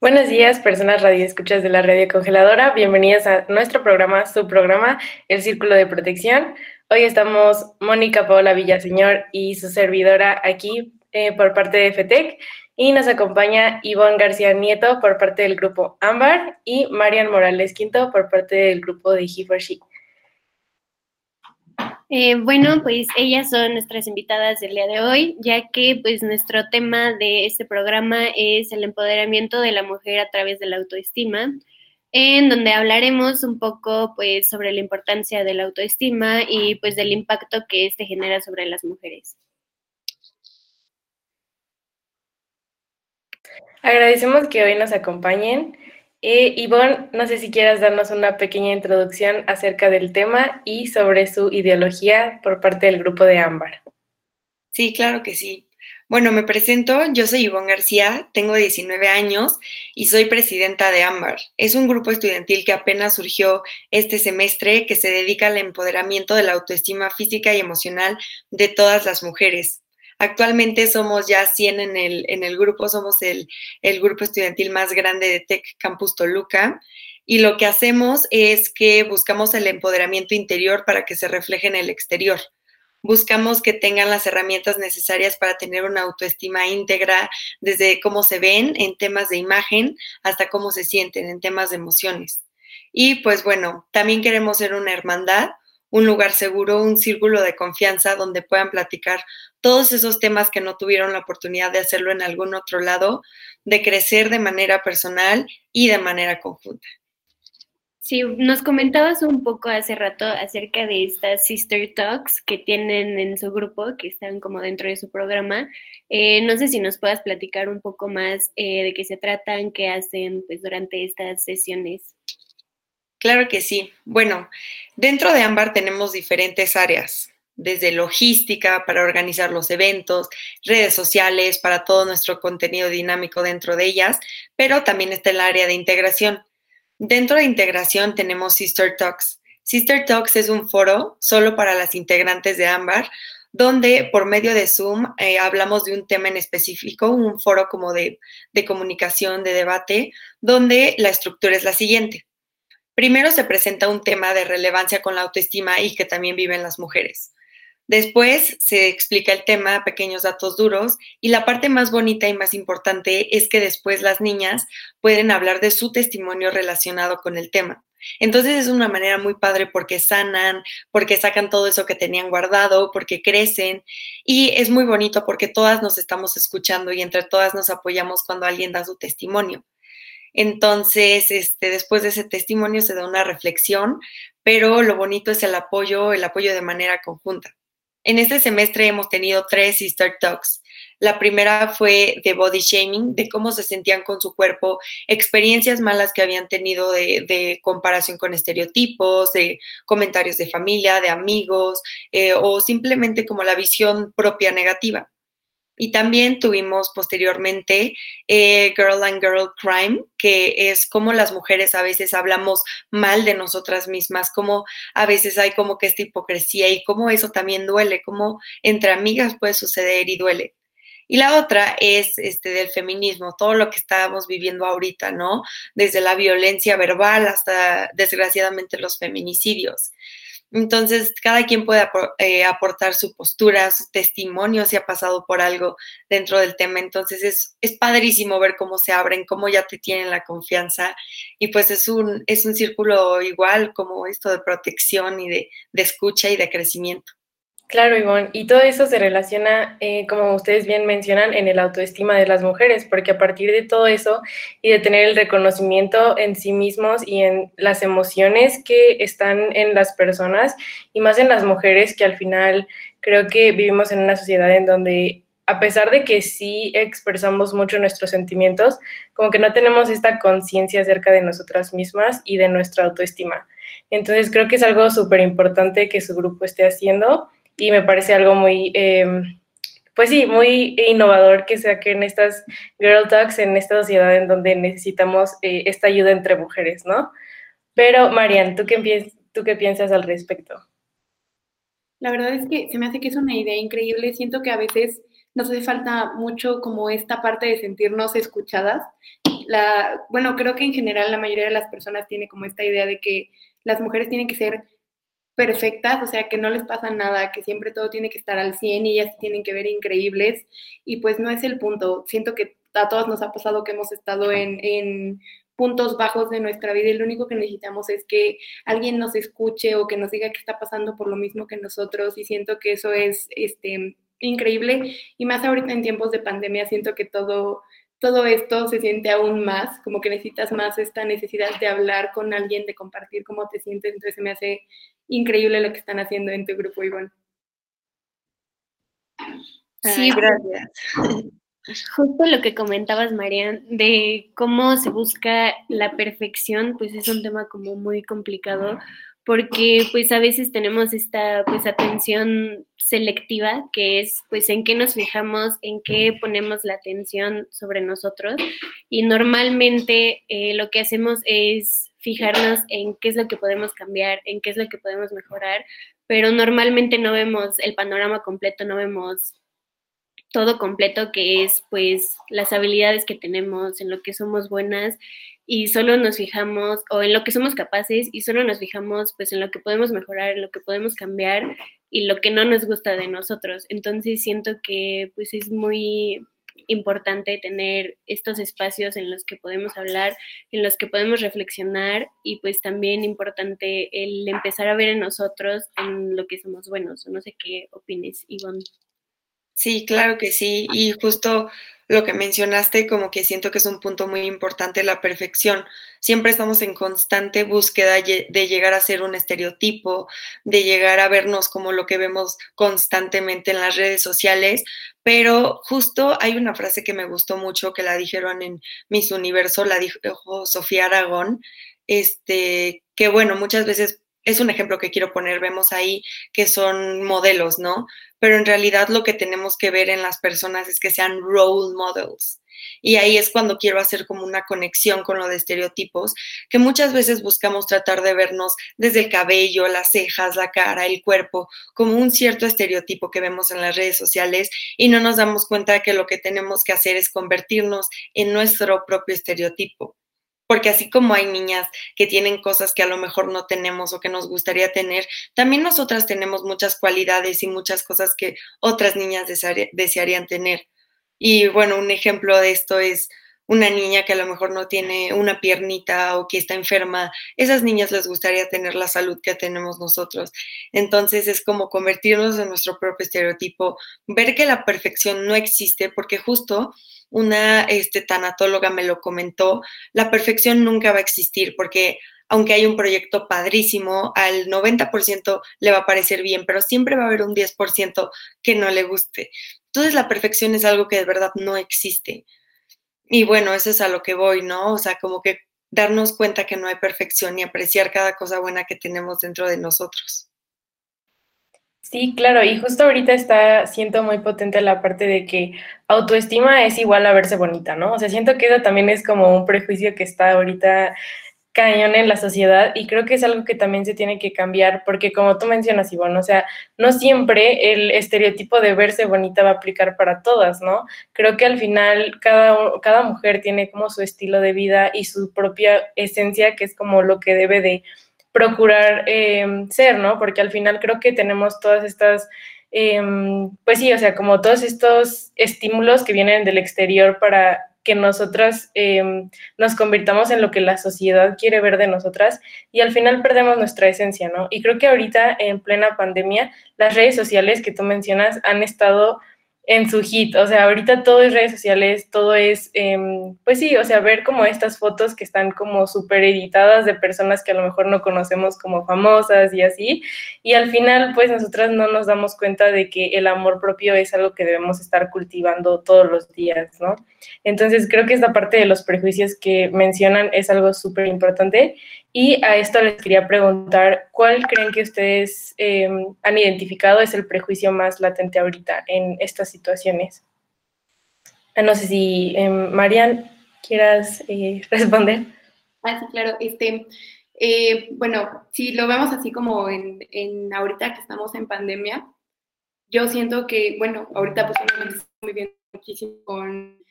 Buenos días, personas radioescuchas de la Radio Congeladora. Bienvenidas a nuestro programa, su programa, El Círculo de Protección. Hoy estamos Mónica Paola Villaseñor y su servidora aquí eh, por parte de FETEC y nos acompaña Ivonne García Nieto por parte del grupo Ámbar y Marian Morales Quinto por parte del grupo de He for She. Eh, bueno, pues ellas son nuestras invitadas del día de hoy, ya que pues nuestro tema de este programa es el empoderamiento de la mujer a través de la autoestima, en donde hablaremos un poco pues sobre la importancia de la autoestima y pues del impacto que este genera sobre las mujeres. Agradecemos que hoy nos acompañen. Eh, Ivonne, no sé si quieras darnos una pequeña introducción acerca del tema y sobre su ideología por parte del grupo de Ámbar. Sí, claro que sí. Bueno, me presento, yo soy Ivonne García, tengo 19 años y soy presidenta de Ámbar. Es un grupo estudiantil que apenas surgió este semestre que se dedica al empoderamiento de la autoestima física y emocional de todas las mujeres. Actualmente somos ya 100 en el, en el grupo, somos el, el grupo estudiantil más grande de Tech Campus Toluca y lo que hacemos es que buscamos el empoderamiento interior para que se refleje en el exterior. Buscamos que tengan las herramientas necesarias para tener una autoestima íntegra, desde cómo se ven en temas de imagen hasta cómo se sienten en temas de emociones. Y pues bueno, también queremos ser una hermandad un lugar seguro, un círculo de confianza donde puedan platicar todos esos temas que no tuvieron la oportunidad de hacerlo en algún otro lado, de crecer de manera personal y de manera conjunta. Sí, nos comentabas un poco hace rato acerca de estas Sister Talks que tienen en su grupo, que están como dentro de su programa. Eh, no sé si nos puedas platicar un poco más eh, de qué se tratan, qué hacen pues, durante estas sesiones. Claro que sí. Bueno, dentro de Ámbar tenemos diferentes áreas, desde logística para organizar los eventos, redes sociales para todo nuestro contenido dinámico dentro de ellas, pero también está el área de integración. Dentro de integración tenemos Sister Talks. Sister Talks es un foro solo para las integrantes de Ámbar, donde por medio de Zoom eh, hablamos de un tema en específico, un foro como de, de comunicación, de debate, donde la estructura es la siguiente. Primero se presenta un tema de relevancia con la autoestima y que también viven las mujeres. Después se explica el tema, pequeños datos duros, y la parte más bonita y más importante es que después las niñas pueden hablar de su testimonio relacionado con el tema. Entonces es una manera muy padre porque sanan, porque sacan todo eso que tenían guardado, porque crecen y es muy bonito porque todas nos estamos escuchando y entre todas nos apoyamos cuando alguien da su testimonio. Entonces, este, después de ese testimonio se da una reflexión, pero lo bonito es el apoyo, el apoyo de manera conjunta. En este semestre hemos tenido tres Sister Talks. La primera fue de body shaming, de cómo se sentían con su cuerpo, experiencias malas que habían tenido de, comparación con estereotipos, de comentarios de familia, de amigos, eh, o simplemente como la visión propia negativa. Y también tuvimos posteriormente eh, Girl and Girl Crime, que es como las mujeres a veces hablamos mal de nosotras mismas, como a veces hay como que esta hipocresía y cómo eso también duele, como entre amigas puede suceder y duele. Y la otra es este del feminismo, todo lo que estábamos viviendo ahorita, ¿no? Desde la violencia verbal hasta desgraciadamente los feminicidios. Entonces, cada quien puede eh, aportar su postura, su testimonio, si ha pasado por algo dentro del tema. Entonces, es, es padrísimo ver cómo se abren, cómo ya te tienen la confianza. Y pues es un, es un círculo igual como esto de protección y de, de escucha y de crecimiento. Claro, Ivonne, y todo eso se relaciona, eh, como ustedes bien mencionan, en el autoestima de las mujeres, porque a partir de todo eso y de tener el reconocimiento en sí mismos y en las emociones que están en las personas, y más en las mujeres, que al final creo que vivimos en una sociedad en donde, a pesar de que sí expresamos mucho nuestros sentimientos, como que no tenemos esta conciencia acerca de nosotras mismas y de nuestra autoestima. Entonces creo que es algo súper importante que su grupo esté haciendo y me parece algo muy, eh, pues sí, muy innovador que saquen estas Girl Talks en esta sociedad en donde necesitamos eh, esta ayuda entre mujeres, ¿no? Pero, Marian, ¿tú qué, ¿tú qué piensas al respecto? La verdad es que se me hace que es una idea increíble. Siento que a veces nos hace falta mucho como esta parte de sentirnos escuchadas la, bueno, creo que en general la mayoría de las personas tiene como esta idea de que las mujeres tienen que ser perfectas, o sea, que no les pasa nada, que siempre todo tiene que estar al 100 y ellas tienen que ver increíbles, y pues no es el punto. Siento que a todos nos ha pasado que hemos estado en, en puntos bajos de nuestra vida y lo único que necesitamos es que alguien nos escuche o que nos diga que está pasando por lo mismo que nosotros. Y siento que eso es este, increíble. Y más ahorita en tiempos de pandemia siento que todo todo esto se siente aún más, como que necesitas más esta necesidad de hablar con alguien, de compartir cómo te sientes, entonces se me hace increíble lo que están haciendo en tu grupo, Ivonne. Sí, gracias. Justo lo que comentabas, Marian, de cómo se busca la perfección, pues es un tema como muy complicado, porque pues a veces tenemos esta pues atención selectiva, que es pues en qué nos fijamos, en qué ponemos la atención sobre nosotros, y normalmente eh, lo que hacemos es fijarnos en qué es lo que podemos cambiar, en qué es lo que podemos mejorar, pero normalmente no vemos el panorama completo, no vemos todo completo, que es pues las habilidades que tenemos, en lo que somos buenas y solo nos fijamos, o en lo que somos capaces y solo nos fijamos pues en lo que podemos mejorar, en lo que podemos cambiar y lo que no nos gusta de nosotros. Entonces siento que pues es muy importante tener estos espacios en los que podemos hablar, en los que podemos reflexionar y pues también importante el empezar a ver en nosotros en lo que somos buenos. No sé qué opines, Ivonne. Sí, claro que sí. Y justo lo que mencionaste, como que siento que es un punto muy importante, la perfección. Siempre estamos en constante búsqueda de llegar a ser un estereotipo, de llegar a vernos como lo que vemos constantemente en las redes sociales, pero justo hay una frase que me gustó mucho que la dijeron en Miss Universo, la dijo Sofía Aragón, este, que bueno, muchas veces es un ejemplo que quiero poner, vemos ahí que son modelos, ¿no? Pero en realidad lo que tenemos que ver en las personas es que sean role models. Y ahí es cuando quiero hacer como una conexión con lo de estereotipos, que muchas veces buscamos tratar de vernos desde el cabello, las cejas, la cara, el cuerpo, como un cierto estereotipo que vemos en las redes sociales y no nos damos cuenta que lo que tenemos que hacer es convertirnos en nuestro propio estereotipo porque así como hay niñas que tienen cosas que a lo mejor no tenemos o que nos gustaría tener, también nosotras tenemos muchas cualidades y muchas cosas que otras niñas desearían tener. Y bueno, un ejemplo de esto es una niña que a lo mejor no tiene una piernita o que está enferma, esas niñas les gustaría tener la salud que tenemos nosotros. Entonces es como convertirnos en nuestro propio estereotipo, ver que la perfección no existe, porque justo una este, tanatóloga me lo comentó, la perfección nunca va a existir porque aunque hay un proyecto padrísimo, al 90% le va a parecer bien, pero siempre va a haber un 10% que no le guste. Entonces la perfección es algo que de verdad no existe. Y bueno, eso es a lo que voy, ¿no? O sea, como que darnos cuenta que no hay perfección y apreciar cada cosa buena que tenemos dentro de nosotros. Sí, claro, y justo ahorita está, siento muy potente la parte de que autoestima es igual a verse bonita, ¿no? O sea, siento que eso también es como un prejuicio que está ahorita cañón en la sociedad y creo que es algo que también se tiene que cambiar porque como tú mencionas, Ivonne, o sea, no siempre el estereotipo de verse bonita va a aplicar para todas, ¿no? Creo que al final cada, cada mujer tiene como su estilo de vida y su propia esencia, que es como lo que debe de procurar eh, ser, ¿no? Porque al final creo que tenemos todas estas, em, pues sí, o sea, como todos estos estímulos que vienen del exterior para que nosotras em, nos convirtamos en lo que la sociedad quiere ver de nosotras y al final perdemos nuestra esencia, ¿no? Y creo que ahorita en plena pandemia, las redes sociales que tú mencionas han estado en su hit. O sea, ahorita todo es redes sociales, todo es, em, pues sí, o sea, ver como estas fotos que están como súper editadas de personas que a lo mejor no conocemos como famosas y así. Y al final, pues nosotras no nos damos cuenta de que el amor propio es algo que debemos estar cultivando todos los días, ¿no? Entonces, creo que esta parte de los prejuicios que mencionan es algo súper importante y a esto les quería preguntar, ¿cuál creen que ustedes em, han identificado es el prejuicio más latente ahorita en estas situaciones? Ah, no sé si, em, Marian, quieras eh, responder. Ah, sí, claro. Este, eh, bueno, si lo vemos así como en, en, ahorita que estamos en pandemia, yo siento que, bueno, ahorita pues muy bien muchísimo con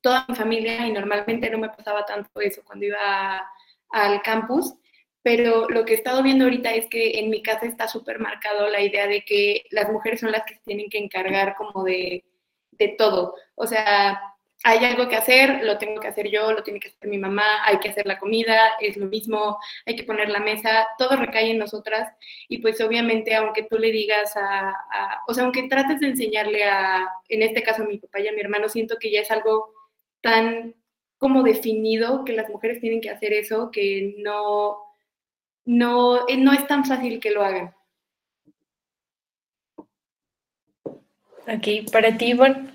toda mi familia y normalmente no me pasaba tanto eso cuando iba al campus, pero lo que he estado viendo ahorita es que en mi casa está súper marcado la idea de que las mujeres son las que tienen que encargar como de, de todo. O sea, hay algo que hacer, lo tengo que hacer yo, lo tiene que hacer mi mamá, hay que hacer la comida, es lo mismo, hay que poner la mesa, todo recae en nosotras y pues obviamente aunque tú le digas a, o sea, aunque trates de enseñarle a, en este caso a mi papá y a mi hermano, siento que ya es algo tan como definido que las mujeres tienen que hacer eso que no, no, eh, no es tan fácil que lo hagan. Ok, para ti, bueno.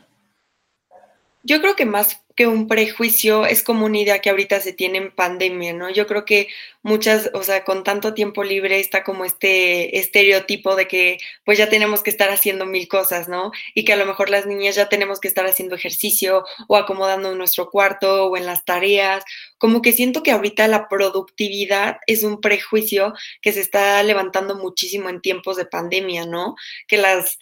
Yo creo que más que un prejuicio es como una idea que ahorita se tiene en pandemia, ¿no? Yo creo que muchas, o sea, con tanto tiempo libre está como este estereotipo de que pues ya tenemos que estar haciendo mil cosas, ¿no? Y que a lo mejor las niñas ya tenemos que estar haciendo ejercicio o acomodando en nuestro cuarto o en las tareas. Como que siento que ahorita la productividad es un prejuicio que se está levantando muchísimo en tiempos de pandemia, ¿no? Que las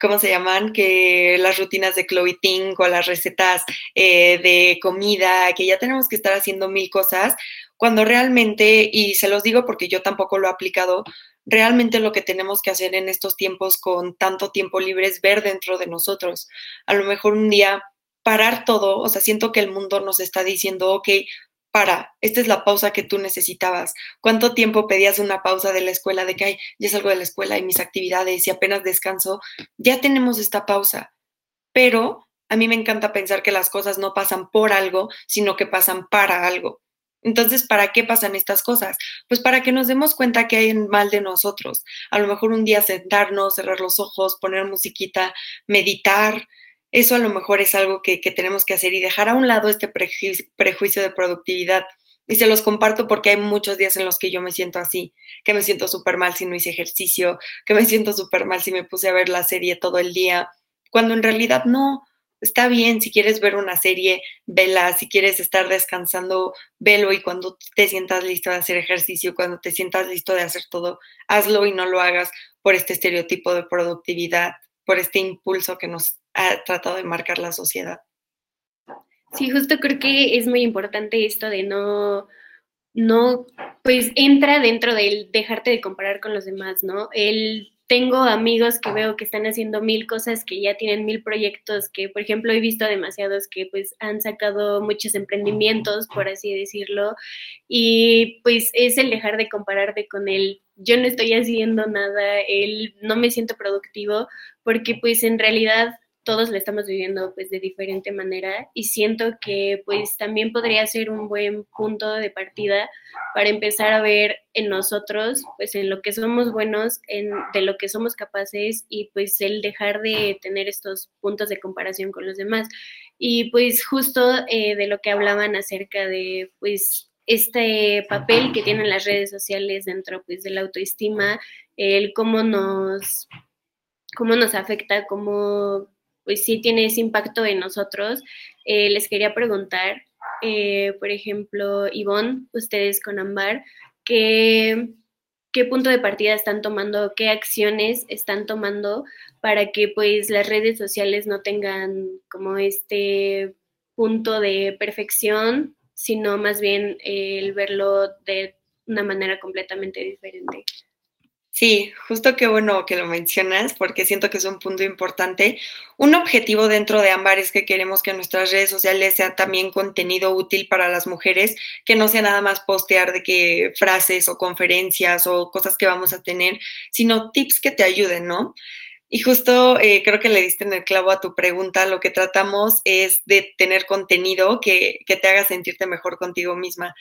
¿cómo se llaman? Que las rutinas de Chloe Ting o las recetas eh, de comida, que ya tenemos que estar haciendo mil cosas, cuando realmente, y se los digo porque yo tampoco lo he aplicado, realmente lo que tenemos que hacer en estos tiempos con tanto tiempo libre es ver dentro de nosotros. A lo mejor un día parar todo, o sea, siento que el mundo nos está diciendo, ok, para, esta es la pausa que tú necesitabas. ¿Cuánto tiempo pedías una pausa de la escuela de que, ay, ya salgo de la escuela y mis actividades y apenas descanso? Ya tenemos esta pausa. Pero a mí me encanta pensar que las cosas no pasan por algo, sino que pasan para algo. Entonces, ¿para qué pasan estas cosas? Pues para que nos demos cuenta que hay mal de nosotros. A lo mejor un día sentarnos, cerrar los ojos, poner musiquita, meditar, eso a lo mejor es algo que, tenemos que hacer y dejar a un lado este prejuicio, de productividad. Y se los comparto porque hay muchos días en los que yo me siento así, que me siento súper mal si no hice ejercicio, que me siento súper mal si me puse a ver la serie todo el día, cuando en realidad no, está bien, si quieres ver una serie, vela, si quieres estar descansando, velo y cuando te sientas listo de hacer ejercicio, cuando te sientas listo de hacer todo, hazlo y no lo hagas por este estereotipo de productividad, por este impulso que nos ha tratado de marcar la sociedad. Sí, justo creo que es muy importante esto de no, no, pues entra dentro del dejarte de comparar con los demás, ¿no? El tengo amigos que veo que están haciendo mil cosas, que ya tienen mil proyectos, que por ejemplo he visto demasiados que pues han sacado muchos emprendimientos, por así decirlo, y pues es el dejar de compararte con él. Yo no estoy haciendo nada, él no me siento productivo, porque pues en realidad todos lo estamos viviendo pues de diferente manera y siento que pues también podría ser un buen punto de partida para empezar a ver en nosotros pues en lo que somos buenos, en de lo que somos capaces y pues el dejar de tener estos puntos de comparación con los demás. Y pues justo eh, de lo que hablaban acerca de pues este papel que tienen las redes sociales dentro pues de la autoestima, el cómo nos cómo nos afecta, cómo pues sí tiene ese impacto en nosotros. Eh, les quería preguntar, eh, por ejemplo, Ivonne, ustedes con Ambar, ¿qué, ¿qué punto de partida están tomando, qué acciones están tomando para que pues las redes sociales no tengan como este punto de perfección, sino más bien el verlo de una manera completamente diferente? Sí, justo qué bueno que lo mencionas porque siento que es un punto importante. Un objetivo dentro de Ámbar es que queremos que nuestras redes sociales sean también contenido útil para las mujeres, que no sea nada más postear de que frases o conferencias o cosas que vamos a tener, sino tips que te ayuden, ¿no? Y justo eh, creo que le diste en el clavo a tu pregunta. Lo que tratamos es de tener contenido que, que te haga sentirte mejor contigo misma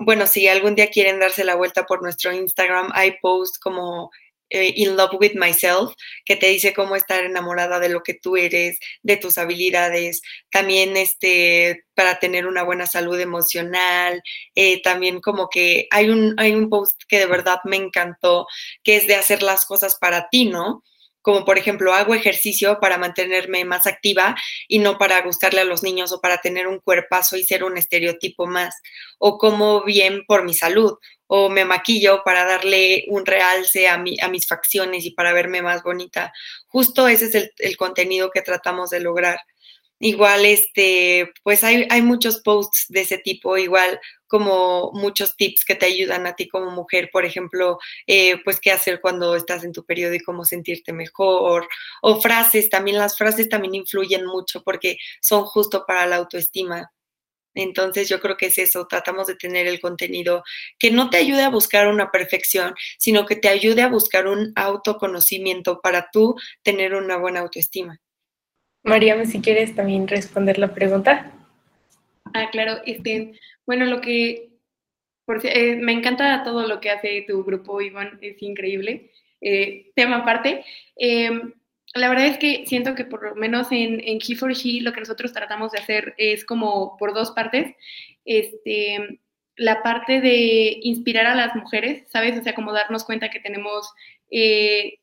bueno, si algún día quieren darse la vuelta por nuestro Instagram, hay post como eh, In Love with Myself, que te dice cómo estar enamorada de lo que tú eres, de tus habilidades, también este, para tener una buena salud emocional, eh, también como que hay un, hay un post que de verdad me encantó, que es de hacer las cosas para ti, ¿no? Como por ejemplo hago ejercicio para mantenerme más activa y no para gustarle a los niños o para tener un cuerpazo y ser un estereotipo más, o como bien por mi salud, o me maquillo para darle un realce a, a mis facciones y para verme más bonita. Justo ese es el contenido que tratamos de lograr. Igual, este, pues hay, hay muchos posts de ese tipo, igual como muchos tips que te ayudan a ti como mujer, por ejemplo, eh, pues qué hacer cuando estás en tu periodo y cómo sentirte mejor, o frases, también las frases también influyen mucho porque son justo para la autoestima. Entonces yo creo que es eso, tratamos de tener el contenido que no te ayude a buscar una perfección, sino que te ayude a buscar un autoconocimiento para tú tener una buena autoestima. María, si quieres también responder la pregunta. Ah, claro, este, bueno, lo que, por, eh, me encanta todo lo que hace tu grupo, Iván, es increíble. Eh, tema aparte, em, la verdad es que siento que por lo menos en, en He for He lo que nosotros tratamos de hacer es como por dos partes. Este, la parte de inspirar a las mujeres, ¿sabes? O sea, como darnos cuenta que tenemos eh,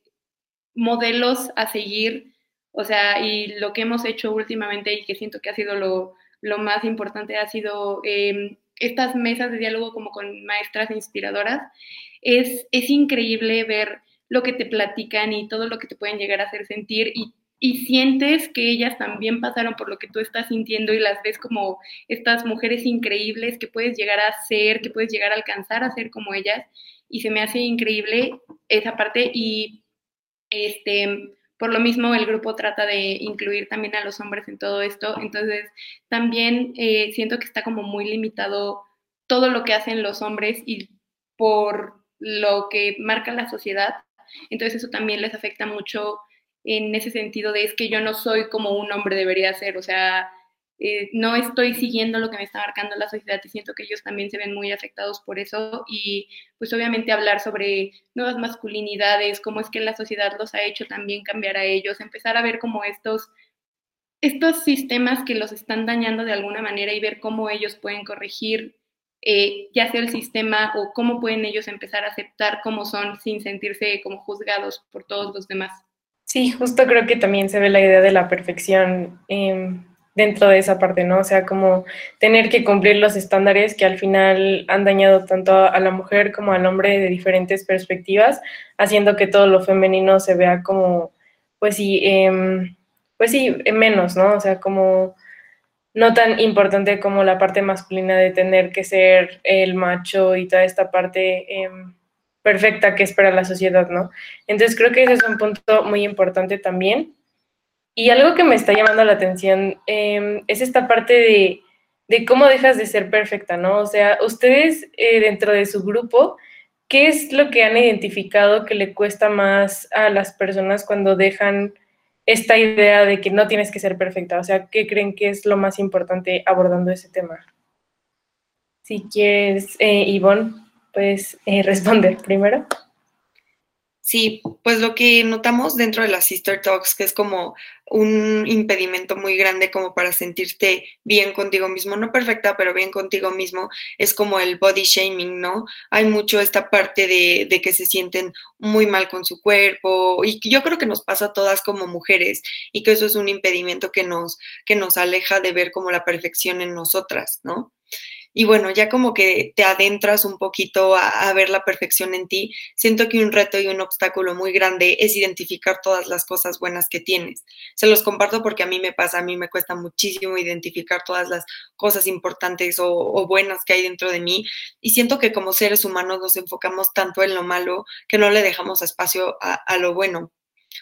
modelos a seguir, o sea, y lo que hemos hecho últimamente y que siento que ha sido lo, lo más importante ha sido em, estas mesas de diálogo como con maestras inspiradoras. Es, es increíble ver lo que te platican y todo lo que te pueden llegar a hacer sentir y, y sientes que ellas también pasaron por lo que tú estás sintiendo y las ves como estas mujeres increíbles que puedes llegar a ser, que puedes llegar a alcanzar a ser como ellas y se me hace increíble esa parte y este por lo mismo el grupo trata de incluir también a los hombres en todo esto, entonces también eh, siento que está como muy limitado todo lo que hacen los hombres y por lo que marca la sociedad. Entonces eso también les afecta mucho en ese sentido de es que yo no soy como un hombre debería ser, o sea, eh, no estoy siguiendo lo que me está marcando la sociedad y siento que ellos también se ven muy afectados por eso y pues obviamente hablar sobre nuevas masculinidades, cómo es que la sociedad los ha hecho también cambiar a ellos, empezar a ver como estos estos sistemas que los están dañando de alguna manera y ver cómo ellos pueden corregir eh, ya sea el sistema o cómo pueden ellos empezar a aceptar cómo son sin sentirse como juzgados por todos los demás. Sí, justo creo que también se ve la idea de la perfección em, dentro de esa parte, ¿no? O sea, como tener que cumplir los estándares que al final han dañado tanto a la mujer como al hombre de diferentes perspectivas, haciendo que todo lo femenino se vea como, pues sí, em, pues sí, menos, ¿no? O sea, como no tan importante como la parte masculina de tener que ser el macho y toda esta parte em, perfecta que espera la sociedad, ¿no? Entonces creo que ese es un punto muy importante también. Y algo que me está llamando la atención em, es esta parte de, de, cómo dejas de ser perfecta, ¿no? O sea, ustedes eh, dentro de su grupo, ¿qué es lo que han identificado que le cuesta más a las personas cuando dejan esta idea de que no tienes que ser perfecta? O sea, ¿qué creen que es lo más importante abordando ese tema? Si quieres, eh, Ivonne, puedes eh, responder primero. Sí, pues lo que notamos dentro de las Sister Talks, que es como un impedimento muy grande como para sentirte bien contigo mismo, no perfecta, pero bien contigo mismo, es como el body shaming, ¿no? Hay mucho esta parte de, de que se sienten muy mal con su cuerpo y yo creo que nos pasa a todas como mujeres y que eso es un impedimento que nos, que nos aleja de ver como la perfección en nosotras, ¿no? Y bueno, ya como que te adentras un poquito a, ver la perfección en ti, siento que un reto y un obstáculo muy grande es identificar todas las cosas buenas que tienes. Se los comparto porque a mí me pasa, a mí me cuesta muchísimo identificar todas las cosas importantes o, buenas que hay dentro de mí y siento que como seres humanos nos enfocamos tanto en lo malo que no le dejamos espacio a lo bueno.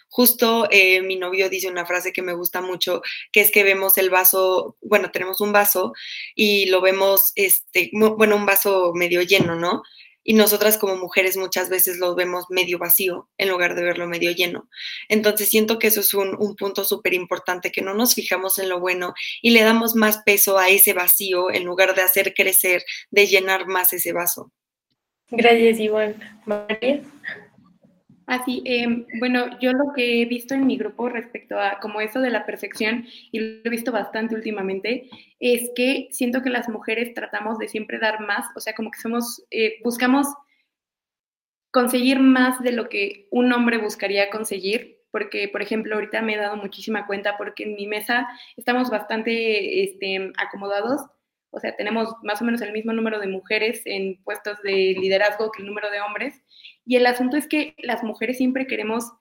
Justo eh, mi novio dice una frase que me gusta mucho, que es que vemos el vaso, bueno, tenemos un vaso y lo vemos, este, bueno, un vaso medio lleno, ¿no? Y nosotras como mujeres muchas veces lo vemos medio vacío en lugar de verlo medio lleno. Entonces siento que eso es un, un punto súper importante, que no nos fijamos en lo bueno y le damos más peso a ese vacío en lugar de hacer crecer, de llenar más ese vaso. Gracias, Ivonne. María. Así, em, bueno, yo lo que he visto en mi grupo respecto a como eso de la perfección, y lo he visto bastante últimamente, es que siento que las mujeres tratamos de siempre dar más, o sea, como que somos, eh, buscamos conseguir más de lo que un hombre buscaría conseguir, porque, por ejemplo, ahorita me he dado muchísima cuenta porque en mi mesa estamos bastante este, acomodados, o sea, tenemos más o menos el mismo número de mujeres en puestos de liderazgo que el número de hombres, y el asunto es que las mujeres siempre queremos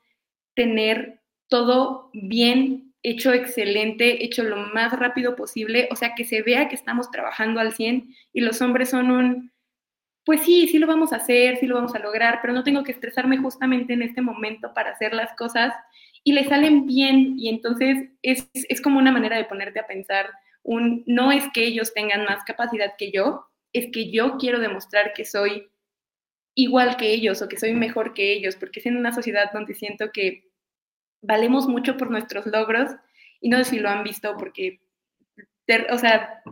tener todo bien hecho excelente, hecho lo más rápido posible, o sea, que se vea que estamos trabajando al 100 y los hombres son un, pues sí, sí lo vamos a hacer, sí lo vamos a lograr, pero no tengo que estresarme justamente en este momento para hacer las cosas y le salen bien y entonces es, es como una manera de ponerte a pensar, un, no es que ellos tengan más capacidad que yo, es que yo quiero demostrar que soy igual que ellos o que soy mejor que ellos, porque es en una sociedad donde siento que valemos mucho por nuestros logros y no sé si lo han visto porque, o sea,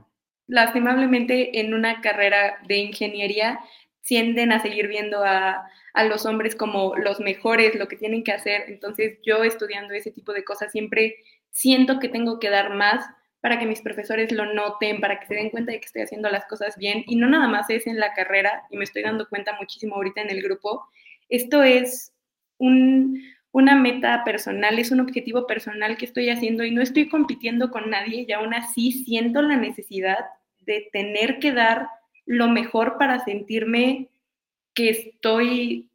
lastimablemente en una carrera de ingeniería tienden a seguir viendo a, a, los hombres como los mejores, lo que tienen que hacer. Entonces yo estudiando ese tipo de cosas siempre siento que tengo que dar más para que mis profesores lo noten, para que se den cuenta de que estoy haciendo las cosas bien. Y no nada más es en la carrera, y me estoy dando cuenta muchísimo ahorita en el grupo, esto es un, una meta personal, es un objetivo personal que estoy haciendo y no estoy compitiendo con nadie y aún así siento la necesidad de tener que dar lo mejor para sentirme que estoy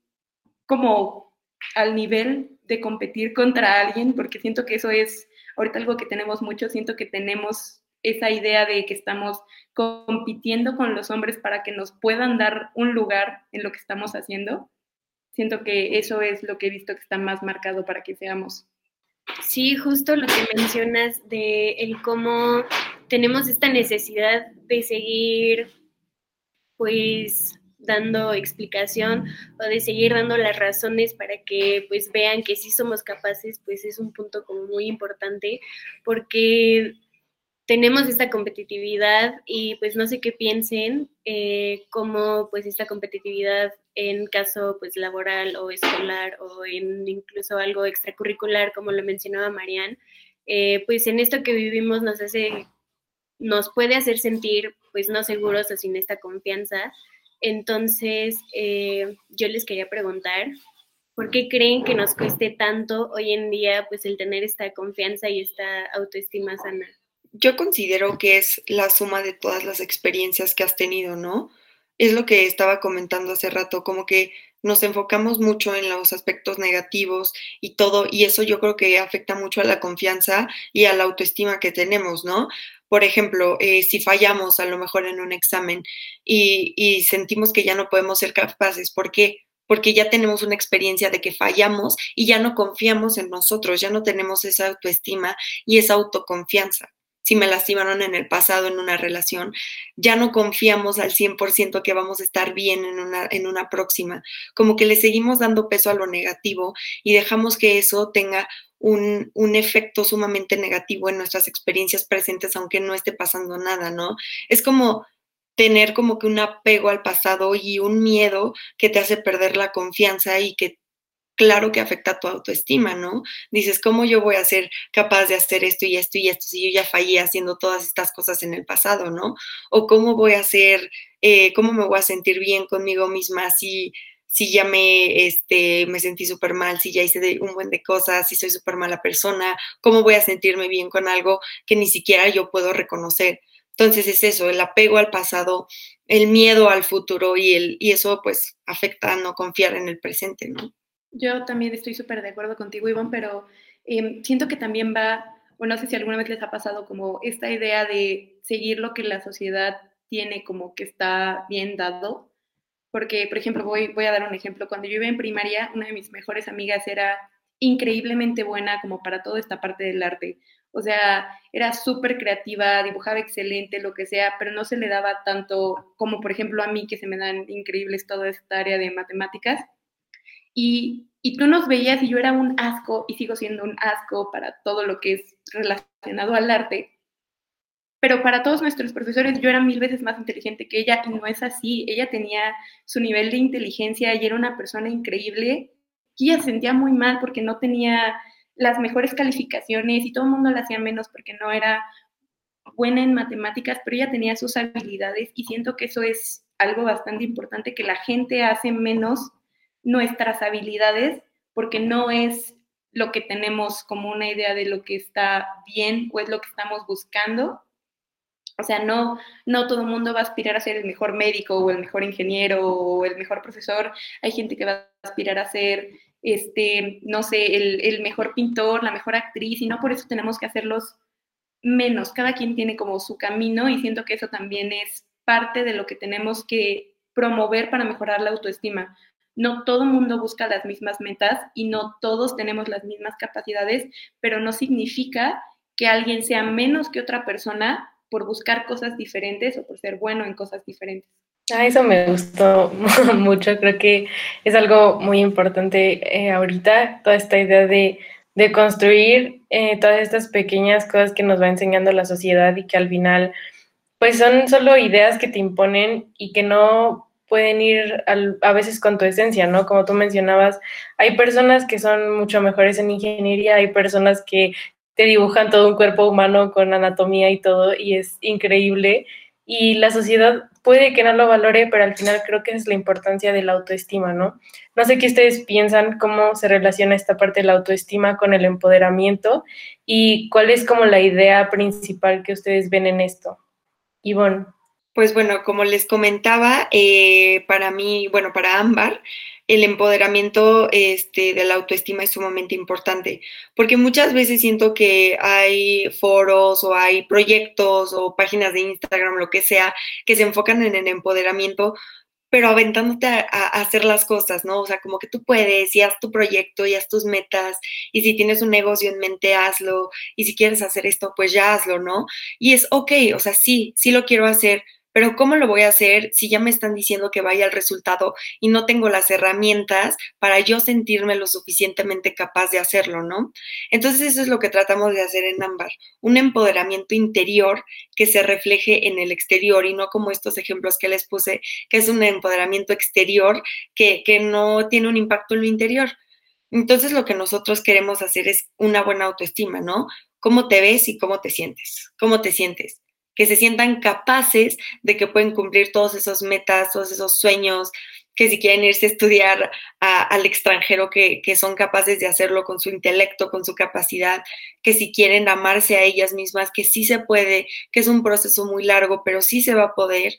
como al nivel de competir contra alguien, porque siento que eso es ahorita algo que tenemos mucho, siento que tenemos esa idea de que estamos compitiendo con los hombres para que nos puedan dar un lugar en lo que estamos haciendo. Siento que eso es lo que he visto que está más marcado para que seamos. Sí, justo lo que mencionas de el cómo tenemos esta necesidad de seguir pues dando explicación o de seguir dando las razones para que pues vean que sí somos capaces, pues es un punto como muy importante porque tenemos esta competitividad y pues no sé qué piensen eh, cómo pues esta competitividad en caso pues laboral o escolar o en incluso algo extracurricular como lo mencionaba Marian, eh, pues en esto que vivimos nos hace, nos puede hacer sentir pues no seguros o sin esta confianza entonces, eh, yo les quería preguntar, ¿por qué creen que nos cueste tanto hoy en día pues el tener esta confianza y esta autoestima sana? Yo considero que es la suma de todas las experiencias que has tenido, ¿no? Es lo que estaba comentando hace rato, como que nos enfocamos mucho en los aspectos negativos y todo, y eso yo creo que afecta mucho a la confianza y a la autoestima que tenemos, ¿no? Por ejemplo, eh, si fallamos a lo mejor en un examen y, sentimos que ya no podemos ser capaces, ¿por qué? Porque ya tenemos una experiencia de que fallamos y ya no confiamos en nosotros, ya no tenemos esa autoestima y esa autoconfianza. Si me lastimaron en el pasado en una relación, ya no confiamos al 100% que vamos a estar bien en una, en una próxima. Como que le seguimos dando peso a lo negativo y dejamos que eso tenga un, efecto sumamente negativo en nuestras experiencias presentes, aunque no esté pasando nada, ¿no? Es como tener como que un apego al pasado y un miedo que te hace perder la confianza y que claro que afecta tu autoestima, ¿no? Dices, ¿cómo yo voy a ser capaz de hacer esto y esto y esto si yo ya fallé haciendo todas estas cosas en el pasado, ¿no? O cómo voy a hacer, eh, cómo me voy a sentir bien conmigo misma si si ya me, este, me sentí súper mal, si ya hice un buen de cosas, si soy súper mala persona, cómo voy a sentirme bien con algo que ni siquiera yo puedo reconocer. Entonces es eso, el apego al pasado, el miedo al futuro y, el, y eso pues afecta a no confiar en el presente. Yo también estoy súper de acuerdo contigo, Iván, pero em, siento que también va, o no sé si alguna vez les ha pasado como esta idea de seguir lo que la sociedad tiene como que está bien dado porque, por ejemplo, voy, voy a dar un ejemplo. Cuando yo iba en primaria, una de mis mejores amigas era increíblemente buena como para toda esta parte del arte. O sea, era súper creativa, dibujaba excelente, lo que sea, pero no se le daba tanto como, por ejemplo, a mí, que se me dan increíbles toda esta área de matemáticas. Y, y tú nos veías y yo era un asco y sigo siendo un asco para todo lo que es relacionado al arte, pero para todos nuestros profesores yo era mil veces más inteligente que ella y no es así. Ella tenía su nivel de inteligencia y era una persona increíble y ella se sentía muy mal porque no tenía las mejores calificaciones y todo el mundo la hacía menos porque no era buena en matemáticas, pero ella tenía sus habilidades y siento que eso es algo bastante importante, que la gente hace menos nuestras habilidades porque no es lo que tenemos como una idea de lo que está bien o es lo que estamos buscando, o sea, no, no todo el mundo va a aspirar a ser el mejor médico o el mejor ingeniero o el mejor profesor. Hay gente que va a aspirar a ser este, no sé, el, el mejor pintor, la mejor actriz, y no por eso tenemos que hacerlos menos. Cada quien tiene como su camino y siento que eso también es parte de lo que tenemos que promover para mejorar la autoestima. No todo mundo busca las mismas metas y no todos tenemos las mismas capacidades, pero no significa que alguien sea menos que otra persona por buscar cosas diferentes o por ser bueno en cosas diferentes. Ah, eso me gustó mucho, creo que es algo muy importante eh, ahorita, toda esta idea de, de construir eh, todas estas pequeñas cosas que nos va enseñando la sociedad y que al final pues son solo ideas que te imponen y que no pueden ir a veces con tu esencia, ¿no? Como tú mencionabas, hay personas que son mucho mejores en ingeniería, hay personas que te dibujan todo un cuerpo humano con anatomía y todo, y es increíble. Y la sociedad puede que no lo valore, pero al final creo que es la importancia de la autoestima, ¿no? No sé qué ustedes piensan, cómo se relaciona esta parte de la autoestima con el empoderamiento y cuál es como la idea principal que ustedes ven en esto. Ivonne. Pues bueno, como les comentaba, eh, para mí, bueno, para Ámbar, el empoderamiento este, de la autoestima es sumamente importante, porque muchas veces siento que hay foros o hay proyectos o páginas de Instagram, lo que sea, que se enfocan en el empoderamiento, pero aventándote a, a, hacer las cosas, ¿no? O sea, como que tú puedes y haz tu proyecto y haz tus metas y si tienes un negocio en mente, hazlo y si quieres hacer esto, pues ya hazlo, ¿no? Y es ok, o sea, sí, sí lo quiero hacer, pero ¿cómo lo voy a hacer si ya me están diciendo que vaya al resultado y no tengo las herramientas para yo sentirme lo suficientemente capaz de hacerlo, ¿no? Entonces eso es lo que tratamos de hacer en Ámbar, un empoderamiento interior que se refleje en el exterior y no como estos ejemplos que les puse, que es un empoderamiento exterior que, que no tiene un impacto en lo interior. Entonces lo que nosotros queremos hacer es una buena autoestima, ¿no? ¿Cómo te ves y cómo te sientes? ¿Cómo te sientes? Que se sientan capaces de que pueden cumplir todos esos metas, todos esos sueños, que si quieren irse a estudiar al extranjero, que, que, son capaces de hacerlo con su intelecto, con su capacidad, que si quieren amarse a ellas mismas, que sí se puede, que es un proceso muy largo, pero sí se va a poder.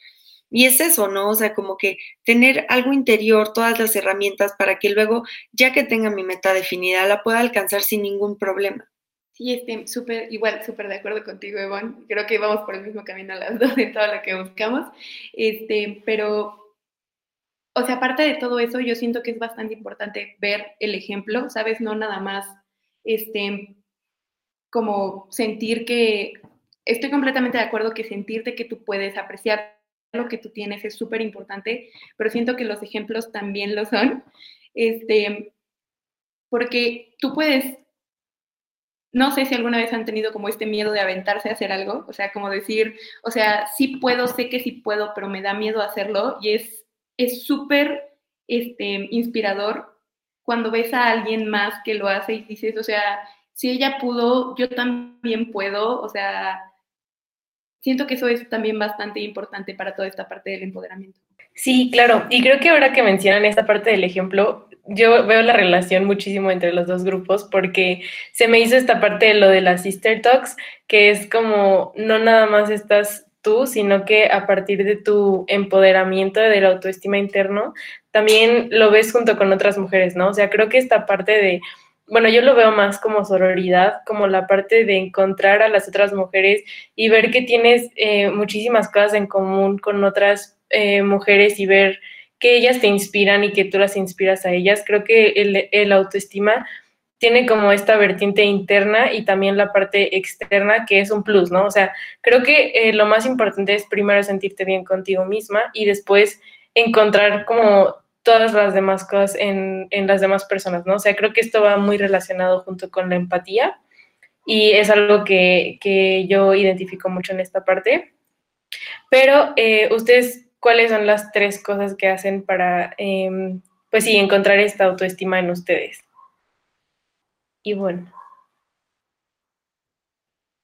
Y es eso, ¿no? O sea, como que tener algo interior, todas las herramientas para que luego, ya que tenga mi meta definida, la pueda alcanzar sin ningún problema. Sí, este, súper, igual, súper de acuerdo contigo, Ivonne. Creo que vamos por el mismo camino las dos en todo lo que buscamos. Este, pero, o sea, aparte de todo eso, yo siento que es bastante importante ver el ejemplo, ¿sabes? No nada más, este, como sentir que, estoy completamente de acuerdo que sentirte que tú puedes apreciar lo que tú tienes es súper importante, pero siento que los ejemplos también lo son, este, porque tú puedes no sé si alguna vez han tenido como este miedo de aventarse a hacer algo, o sea, como decir, o sea, sí puedo, sé que sí puedo, pero me da miedo hacerlo y es es súper este, inspirador cuando ves a alguien más que lo hace y dices, o sea, si ella pudo, yo también puedo, o sea, siento que eso es también bastante importante para toda esta parte del empoderamiento. Sí, claro, y creo que ahora que mencionan esta parte del ejemplo, yo veo la relación muchísimo entre los dos grupos porque se me hizo esta parte de lo de las Sister Talks, que es como no nada más estás tú, sino que a partir de tu empoderamiento de la autoestima interno, también lo ves junto con otras mujeres, ¿no? O sea, creo que esta parte de, bueno, yo lo veo más como sororidad, como la parte de encontrar a las otras mujeres y ver que tienes eh, muchísimas cosas en común con otras eh, mujeres y ver que ellas te inspiran y que tú las inspiras a ellas. Creo que el, autoestima tiene como esta vertiente interna y también la parte externa que es un plus, ¿no? O sea, creo que eh, lo más importante es primero sentirte bien contigo misma y después encontrar como todas las demás cosas en, en, las demás personas, ¿no? O sea, creo que esto va muy relacionado junto con la empatía y es algo que, que yo identifico mucho en esta parte. Pero eh, ustedes cuáles son las tres cosas que hacen para, eh, pues sí, encontrar esta autoestima en ustedes. Y bueno.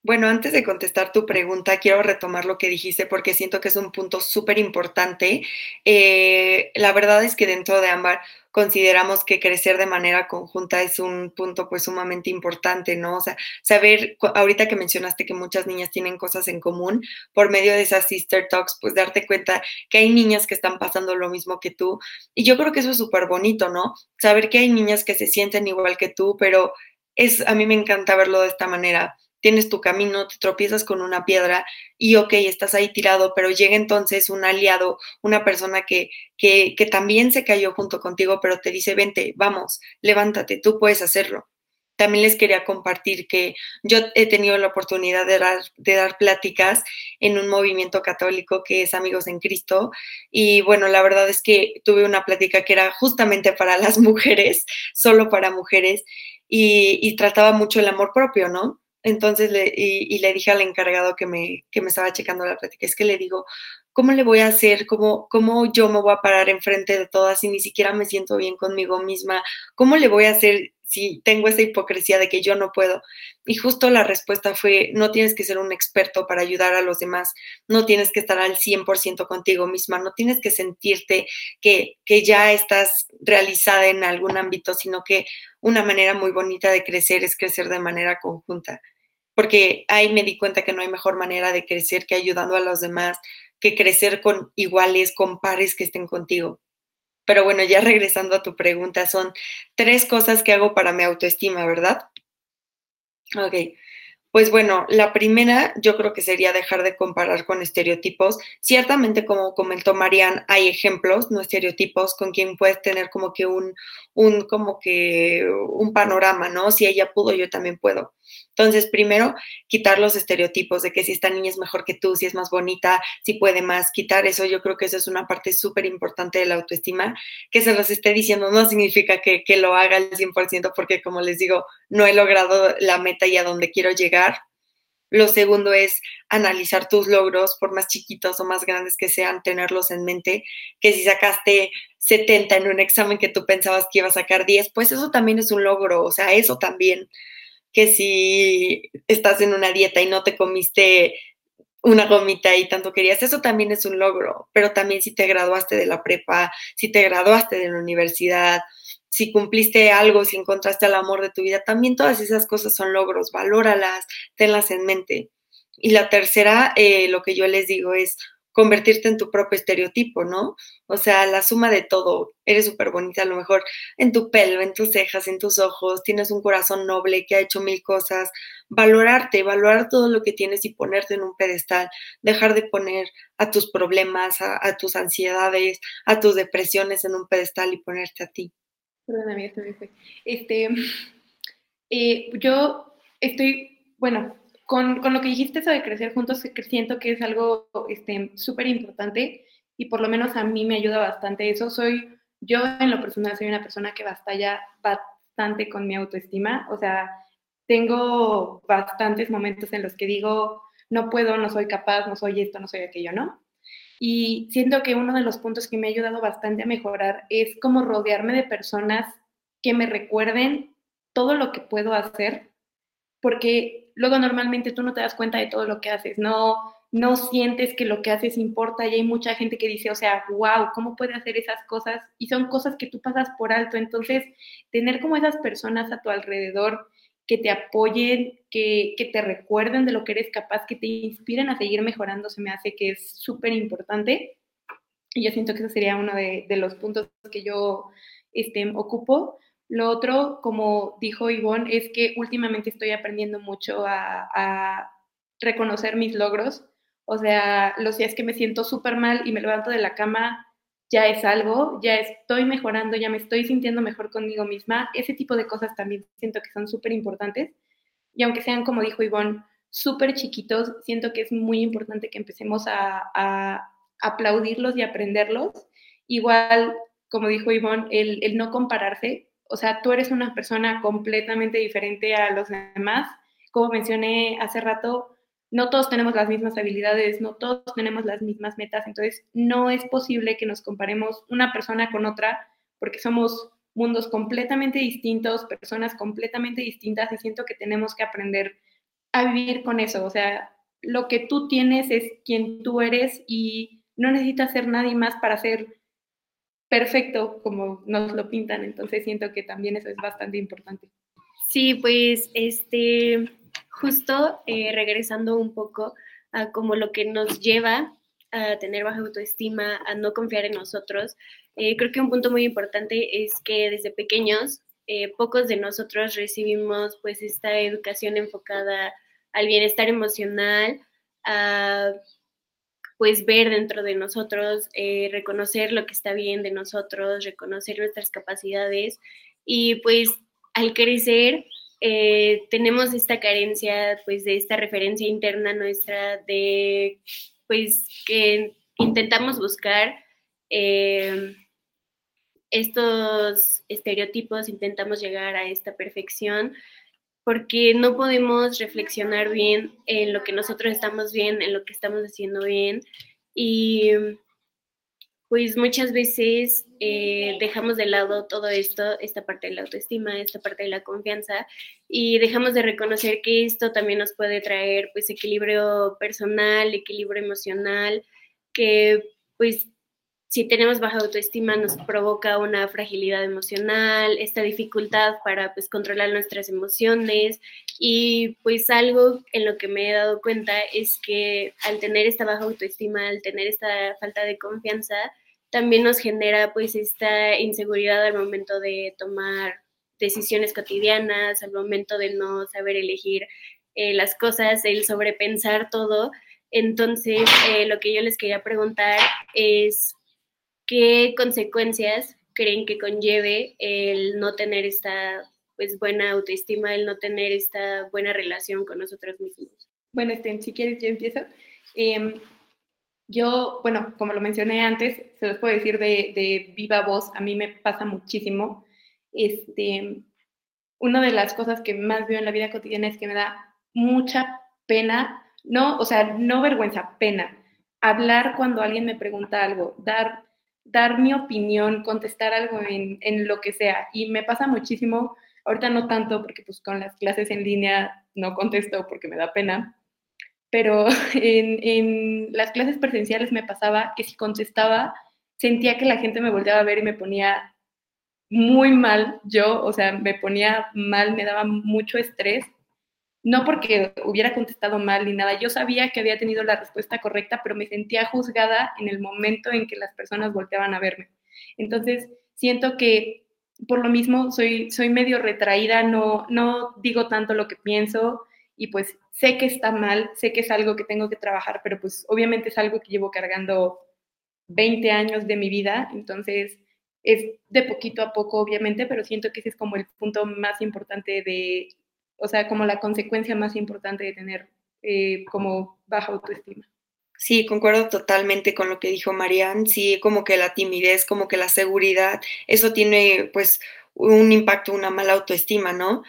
Bueno, antes de contestar tu pregunta, quiero retomar lo que dijiste porque siento que es un punto súper importante. Eh, la verdad es que dentro de Ámbar consideramos que crecer de manera conjunta es un punto pues sumamente importante, ¿no? O sea, saber, ahorita que mencionaste que muchas niñas tienen cosas en común, por medio de esas sister talks, pues darte cuenta que hay niñas que están pasando lo mismo que tú. Y yo creo que eso es súper bonito, ¿no? Saber que hay niñas que se sienten igual que tú, pero es, a mí me encanta verlo de esta manera tienes tu camino, te tropiezas con una piedra y ok, estás ahí tirado, pero llega entonces un aliado, una persona que, que, que también se cayó junto contigo, pero te dice, vente, vamos, levántate, tú puedes hacerlo. También les quería compartir que yo he tenido la oportunidad de dar, de dar pláticas en un movimiento católico que es Amigos en Cristo. Y bueno, la verdad es que tuve una plática que era justamente para las mujeres, solo para mujeres, y, y trataba mucho el amor propio, ¿no? Entonces, le, y, le dije al encargado que me, que me estaba checando la plática, es que le digo, ¿cómo le voy a hacer? ¿Cómo, ¿Cómo yo me voy a parar enfrente de todas si ni siquiera me siento bien conmigo misma? ¿Cómo le voy a hacer si tengo esa hipocresía de que yo no puedo? Y justo la respuesta fue, no tienes que ser un experto para ayudar a los demás, no tienes que estar al 100% contigo misma, no tienes que sentirte que, que ya estás realizada en algún ámbito, sino que una manera muy bonita de crecer es crecer de manera conjunta porque ahí me di cuenta que no hay mejor manera de crecer que ayudando a los demás, que crecer con iguales, con pares que estén contigo. Pero bueno, ya regresando a tu pregunta, son tres cosas que hago para mi autoestima, ¿verdad? Ok. Pues bueno, la primera yo creo que sería dejar de comparar con estereotipos. Ciertamente, como comentó Marian, hay ejemplos, no estereotipos, con quien puedes tener como que un, un, como que un panorama, ¿no? Si ella pudo, yo también puedo. Entonces, primero, quitar los estereotipos de que si esta niña es mejor que tú, si es más bonita, si puede más, quitar eso, yo creo que eso es una parte súper importante de la autoestima. Que se los esté diciendo no significa que, que lo haga al 100%, porque como les digo, no he logrado la meta y a donde quiero llegar. Lo segundo es analizar tus logros, por más chiquitos o más grandes que sean, tenerlos en mente, que si sacaste 70 en un examen que tú pensabas que iba a sacar 10, pues eso también es un logro, o sea, eso también que si estás en una dieta y no te comiste una gomita y tanto querías, eso también es un logro, pero también si te graduaste de la prepa, si te graduaste de la universidad, si cumpliste algo, si encontraste el amor de tu vida, también todas esas cosas son logros, valóralas, tenlas en mente. Y la tercera, eh, lo que yo les digo es, convertirte en tu propio estereotipo, ¿no? O sea, la suma de todo. Eres súper bonita a lo mejor en tu pelo, en tus cejas, en tus ojos, tienes un corazón noble que ha hecho mil cosas. Valorarte, valorar todo lo que tienes y ponerte en un pedestal. Dejar de poner a tus problemas, a, tus ansiedades, a tus depresiones en un pedestal y ponerte a ti. Perdóname, esto me fue. Este, eh, yo estoy, bueno, con, con, lo que dijiste sobre crecer juntos, siento que es algo súper este, importante y por lo menos a mí me ayuda bastante eso. Soy, yo en lo personal soy una persona que batalla bastante con mi autoestima, o sea, tengo bastantes momentos en los que digo, no puedo, no soy capaz, no soy esto, no soy aquello, ¿no? Y siento que uno de los puntos que me ha ayudado bastante a mejorar es como rodearme de personas que me recuerden todo lo que puedo hacer, porque luego normalmente tú no te das cuenta de todo lo que haces, no, no sientes que lo que haces importa y hay mucha gente que dice, o sea, wow, ¿cómo puede hacer esas cosas? Y son cosas que tú pasas por alto. Entonces, tener como esas personas a tu alrededor que te apoyen, que, que te recuerden de lo que eres capaz, que te inspiren a seguir mejorando, se me hace que es súper importante. Y yo siento que ese sería uno de, los puntos que yo este, ocupo. Lo otro, como dijo Ivonne, es que últimamente estoy aprendiendo mucho a, reconocer mis logros. O sea, los días que me siento súper mal y me levanto de la cama, ya es algo, ya estoy mejorando, ya me estoy sintiendo mejor conmigo misma. Ese tipo de cosas también siento que son súper importantes. Y aunque sean, como dijo Ivonne, súper chiquitos, siento que es muy importante que empecemos a, a aplaudirlos y aprenderlos. Igual, como dijo Ivonne, el, el no compararse, o sea, tú eres una persona completamente diferente a los demás. Como mencioné hace rato, no todos tenemos las mismas habilidades, no todos tenemos las mismas metas, entonces no es posible que nos comparemos una persona con otra porque somos mundos completamente distintos, personas completamente distintas y siento que tenemos que aprender a vivir con eso, o sea, lo que tú tienes es quien tú eres y no necesitas ser nadie más para ser perfecto como nos lo pintan, entonces siento que también eso es bastante importante. Sí, pues este, justo eh, regresando un poco a como lo que nos lleva a tener baja autoestima, a no confiar en nosotros, eh, creo que un punto muy importante es que desde pequeños eh, pocos de nosotros recibimos pues esta educación enfocada al bienestar emocional, a pues ver dentro de nosotros, eh, reconocer lo que está bien de nosotros, reconocer nuestras capacidades. Y pues al crecer eh, tenemos esta carencia pues de esta referencia interna nuestra de pues que intentamos buscar eh, estos estereotipos, intentamos llegar a esta perfección porque no podemos reflexionar bien en lo que nosotros estamos bien, en lo que estamos haciendo bien. Y pues muchas veces eh, dejamos de lado todo esto, esta parte de la autoestima, esta parte de la confianza y dejamos de reconocer que esto también nos puede traer pues equilibrio personal, equilibrio emocional, que pues si tenemos baja autoestima nos provoca una fragilidad emocional, esta dificultad para pues controlar nuestras emociones y pues algo en lo que me he dado cuenta es que al tener esta baja autoestima, al tener esta falta de confianza, también nos genera pues esta inseguridad al momento de tomar decisiones cotidianas, al momento de no saber elegir eh, las cosas, el sobrepensar todo. Entonces, eh, lo que yo les quería preguntar es ¿qué consecuencias creen que conlleve el no tener esta pues buena autoestima, el no tener esta buena relación con nosotros mismos? Bueno, este, si quieres yo empiezo. Em, yo, bueno, como lo mencioné antes, se los puedo decir de, de, viva voz, a mí me pasa muchísimo. Este, una de las cosas que más veo en la vida cotidiana es que me da mucha pena, no, o sea, no vergüenza, pena, hablar cuando alguien me pregunta algo, dar dar mi opinión, contestar algo en, en, lo que sea. Y me pasa muchísimo, ahorita no tanto porque pues con las clases en línea no contesto porque me da pena, pero en, en las clases presenciales me pasaba que si contestaba sentía que la gente me volteaba a ver y me ponía muy mal yo, o sea, me ponía mal, me daba mucho estrés no porque hubiera contestado mal ni nada, yo sabía que había tenido la respuesta correcta, pero me sentía juzgada en el momento en que las personas volteaban a verme. Entonces, siento que por lo mismo soy, soy medio retraída, no, no digo tanto lo que pienso y pues sé que está mal, sé que es algo que tengo que trabajar, pero pues obviamente es algo que llevo cargando 20 años de mi vida, entonces es de poquito a poco, obviamente, pero siento que ese es como el punto más importante de o sea, como la consecuencia más importante de tener eh, como baja autoestima. Sí, concuerdo totalmente con lo que dijo Marianne. Sí, como que la timidez, como que la seguridad, eso tiene pues un impacto, una mala autoestima, ¿no?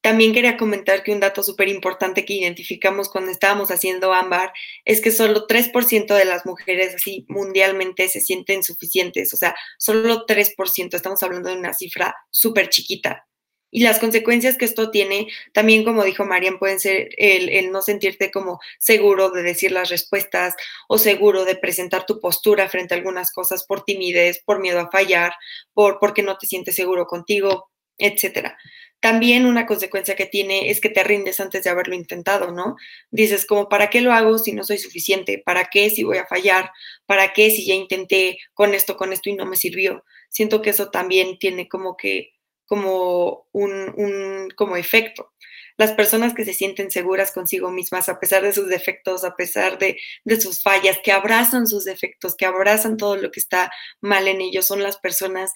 También quería comentar que un dato súper importante que identificamos cuando estábamos haciendo ámbar es que solo 3% de las mujeres así mundialmente se sienten suficientes, o sea, solo 3%, estamos hablando de una cifra súper chiquita. Y las consecuencias que esto tiene, también como dijo Marian, pueden ser el, no sentirte como seguro de decir las respuestas o seguro de presentar tu postura frente a algunas cosas por timidez, por miedo a fallar, por porque no te sientes seguro contigo, etcétera. También una consecuencia que tiene es que te rindes antes de haberlo intentado, ¿no? Dices como, ¿para qué lo hago si no soy suficiente? ¿Para qué si voy a fallar? ¿Para qué si ya intenté con esto, con esto y no me sirvió? Siento que eso también tiene como que como un, como efecto. Las personas que se sienten seguras consigo mismas, a pesar de sus defectos, a pesar de, de sus fallas, que abrazan sus defectos, que abrazan todo lo que está mal en ellos, son las personas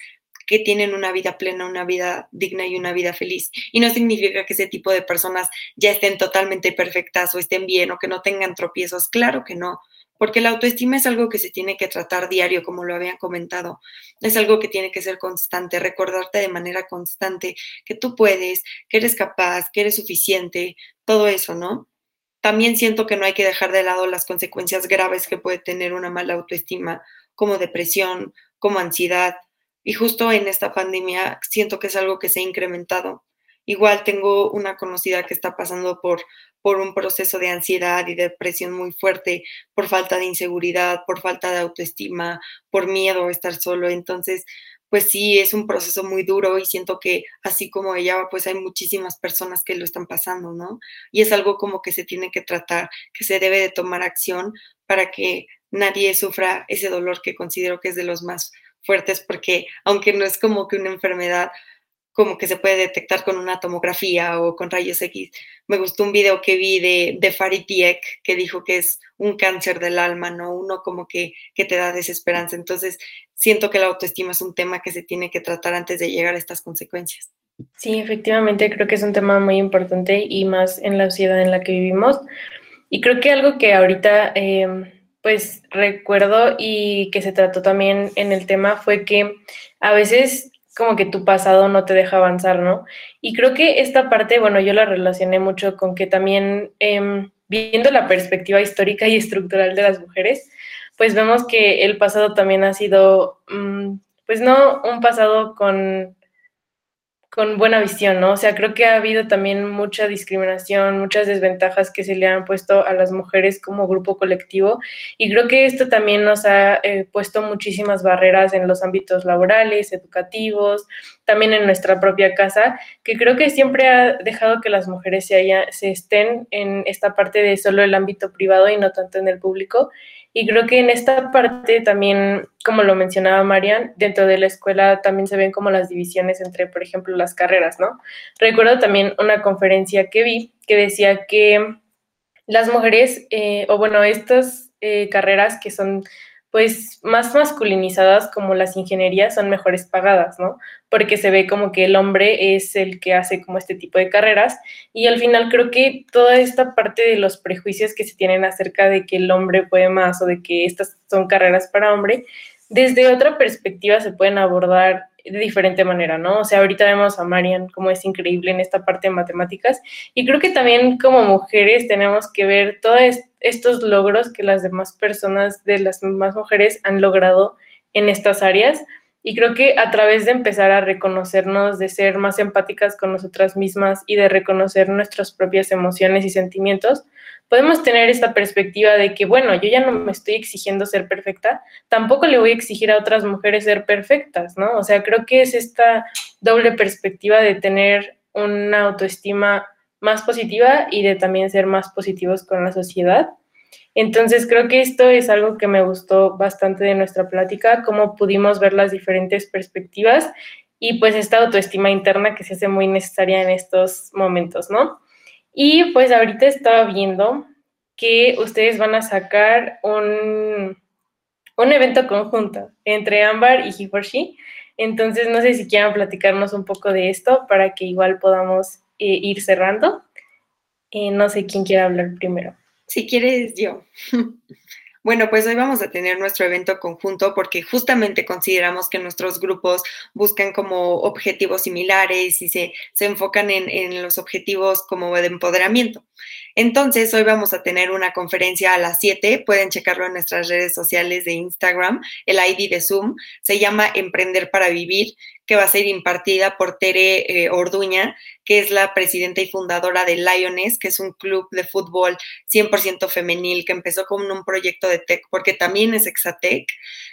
que tienen una vida plena, una vida digna y una vida feliz. Y no significa que ese tipo de personas ya estén totalmente perfectas o estén bien o que no tengan tropiezos. Claro que no porque la autoestima es algo que se tiene que tratar diario, como lo habían comentado. Es algo que tiene que ser constante, recordarte de manera constante que tú puedes, que eres capaz, que eres suficiente, todo eso, ¿no? También siento que no hay que dejar de lado las consecuencias graves que puede tener una mala autoestima, como depresión, como ansiedad. Y justo en esta pandemia siento que es algo que se ha incrementado. Igual tengo una conocida que está pasando por, por un proceso de ansiedad y depresión muy fuerte, por falta de inseguridad, por falta de autoestima, por miedo a estar solo. Entonces, pues sí, es un proceso muy duro y siento que así como ella, pues hay muchísimas personas que lo están pasando, ¿no? Y es algo como que se tiene que tratar, que se debe de tomar acción para que nadie sufra ese dolor que considero que es de los más fuertes, porque aunque no es como que una enfermedad como que se puede detectar con una tomografía o con rayos X. Me gustó un video que vi de, de Farid Diek que dijo que es un cáncer del alma, ¿no? Uno como que, que te da desesperanza. Entonces, siento que la autoestima es un tema que se tiene que tratar antes de llegar a estas consecuencias. Sí, efectivamente, creo que es un tema muy importante y más en la sociedad en la que vivimos. Y creo que algo que ahorita, em, pues recuerdo y que se trató también en el tema fue que a veces como que tu pasado no te deja avanzar, ¿no? Y creo que esta parte, bueno, yo la relacioné mucho con que también em, viendo la perspectiva histórica y estructural de las mujeres, pues vemos que el pasado también ha sido, mm, pues no un pasado con con buena visión, ¿no? O sea, creo que ha habido también mucha discriminación, muchas desventajas que se le han puesto a las mujeres como grupo colectivo y creo que esto también nos ha eh, puesto muchísimas barreras en los ámbitos laborales, educativos, también en nuestra propia casa, que creo que siempre ha dejado que las mujeres se, haya, se estén en esta parte de solo el ámbito privado y no tanto en el público y creo que en esta parte también, como lo mencionaba Marian, dentro de la escuela también se ven como las divisiones entre, por ejemplo, las carreras, ¿no? Recuerdo también una conferencia que vi que decía que las mujeres, eh, o bueno, estas eh, carreras que son pues más masculinizadas como las ingenierías son mejores pagadas, ¿no? Porque se ve como que el hombre es el que hace como este tipo de carreras y al final creo que toda esta parte de los prejuicios que se tienen acerca de que el hombre puede más o de que estas son carreras para hombre, desde otra perspectiva se pueden abordar de diferente manera, ¿no? O sea, ahorita vemos a Marian como es increíble en esta parte de matemáticas y creo que también como mujeres tenemos que ver todos estos logros que las demás personas de las demás mujeres han logrado en estas áreas y creo que a través de empezar a reconocernos, de ser más empáticas con nosotras mismas y de reconocer nuestras propias emociones y sentimientos, podemos tener esta perspectiva de que, bueno, yo ya no me estoy exigiendo ser perfecta, tampoco le voy a exigir a otras mujeres ser perfectas, ¿no? O sea, creo que es esta doble perspectiva de tener una autoestima más positiva y de también ser más positivos con la sociedad. Entonces creo que esto es algo que me gustó bastante de nuestra plática, cómo pudimos ver las diferentes perspectivas y pues esta autoestima interna que se hace muy necesaria en estos momentos, ¿no? Y pues ahorita estaba viendo que ustedes van a sacar un, un evento conjunto entre Ámbar y He Entonces no sé si quieran platicarnos un poco de esto para que igual podamos eh, ir cerrando. Eh, no sé quién quiere hablar primero. Si quieres, yo. Bueno, pues hoy vamos a tener nuestro evento conjunto porque justamente consideramos que nuestros grupos buscan como objetivos similares y se, se enfocan en, en, los objetivos como de empoderamiento. Entonces, hoy vamos a tener una conferencia a las 7, pueden checarlo en nuestras redes sociales de Instagram, el ID de Zoom, se llama Emprender para Vivir que va a ser impartida por Tere eh, Orduña, que es la presidenta y fundadora de Lioness, que es un club de fútbol 100% femenil que empezó como un proyecto de tech, porque también es Exatec,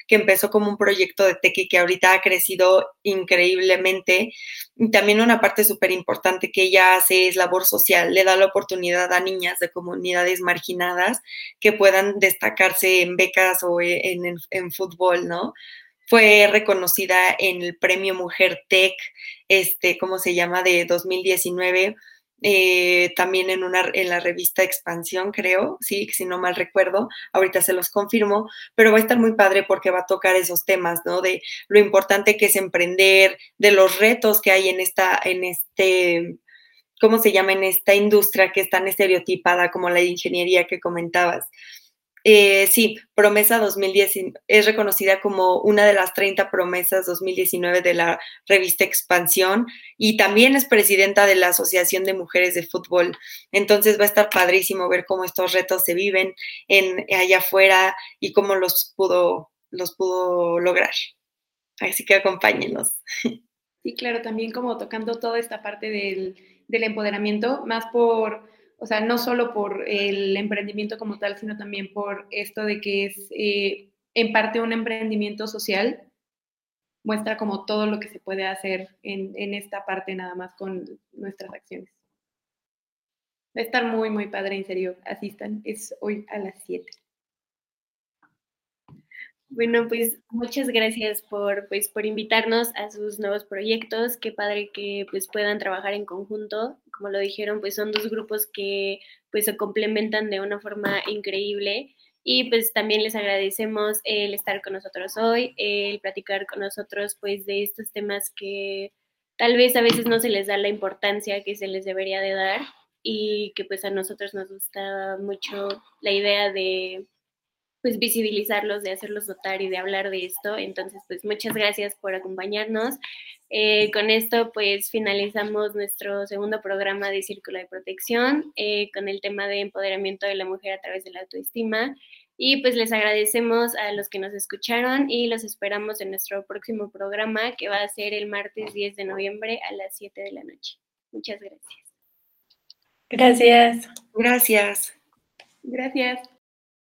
que empezó como un proyecto de tech y que ahorita ha crecido increíblemente. Y también una parte súper importante que ella hace es labor social, le da la oportunidad a niñas de comunidades marginadas que puedan destacarse en becas o en, en, en fútbol, ¿no? fue reconocida en el premio Mujer Tech, este, ¿cómo se llama?, de 2019. Eh, también en, una, en la revista Expansión, creo, sí, si no mal recuerdo, ahorita se los confirmo, pero va a estar muy padre porque va a tocar esos temas, ¿no? De lo importante que es emprender, de los retos que hay en esta, en este, ¿cómo se llama? En esta industria que es tan estereotipada como la ingeniería que comentabas. Eh, sí, Promesa 2010 es reconocida como una de las 30 promesas 2019 de la revista Expansión y también es presidenta de la Asociación de Mujeres de Fútbol. Entonces va a estar padrísimo ver cómo estos retos se viven en, allá afuera y cómo los pudo, los pudo lograr. Así que acompáñenos. Sí, claro, también como tocando toda esta parte del, del empoderamiento, más por, o sea, no solo por el emprendimiento como tal, sino también por esto de que es eh, en parte un emprendimiento social, muestra como todo lo que se puede hacer en, en esta parte nada más con nuestras acciones. Va a estar muy, muy padre, en serio, asistan, es hoy a las 7. Bueno, pues muchas gracias por, pues, por invitarnos a sus nuevos proyectos. Qué padre que pues, puedan trabajar en conjunto. Como lo dijeron, pues son dos grupos que pues, se complementan de una forma increíble. Y pues también les agradecemos el estar con nosotros hoy, el platicar con nosotros pues de estos temas que tal vez a veces no se les da la importancia que se les debería de dar y que pues a nosotros nos gusta mucho la idea de pues visibilizarlos, de hacerlos notar y de hablar de esto. Entonces, pues muchas gracias por acompañarnos. Eh, con esto, pues finalizamos nuestro segundo programa de Círculo de Protección eh, con el tema de empoderamiento de la mujer a través de la autoestima. Y pues les agradecemos a los que nos escucharon y los esperamos en nuestro próximo programa que va a ser el martes 10 de noviembre a las 7 de la noche. Muchas gracias. Gracias. Gracias. Gracias.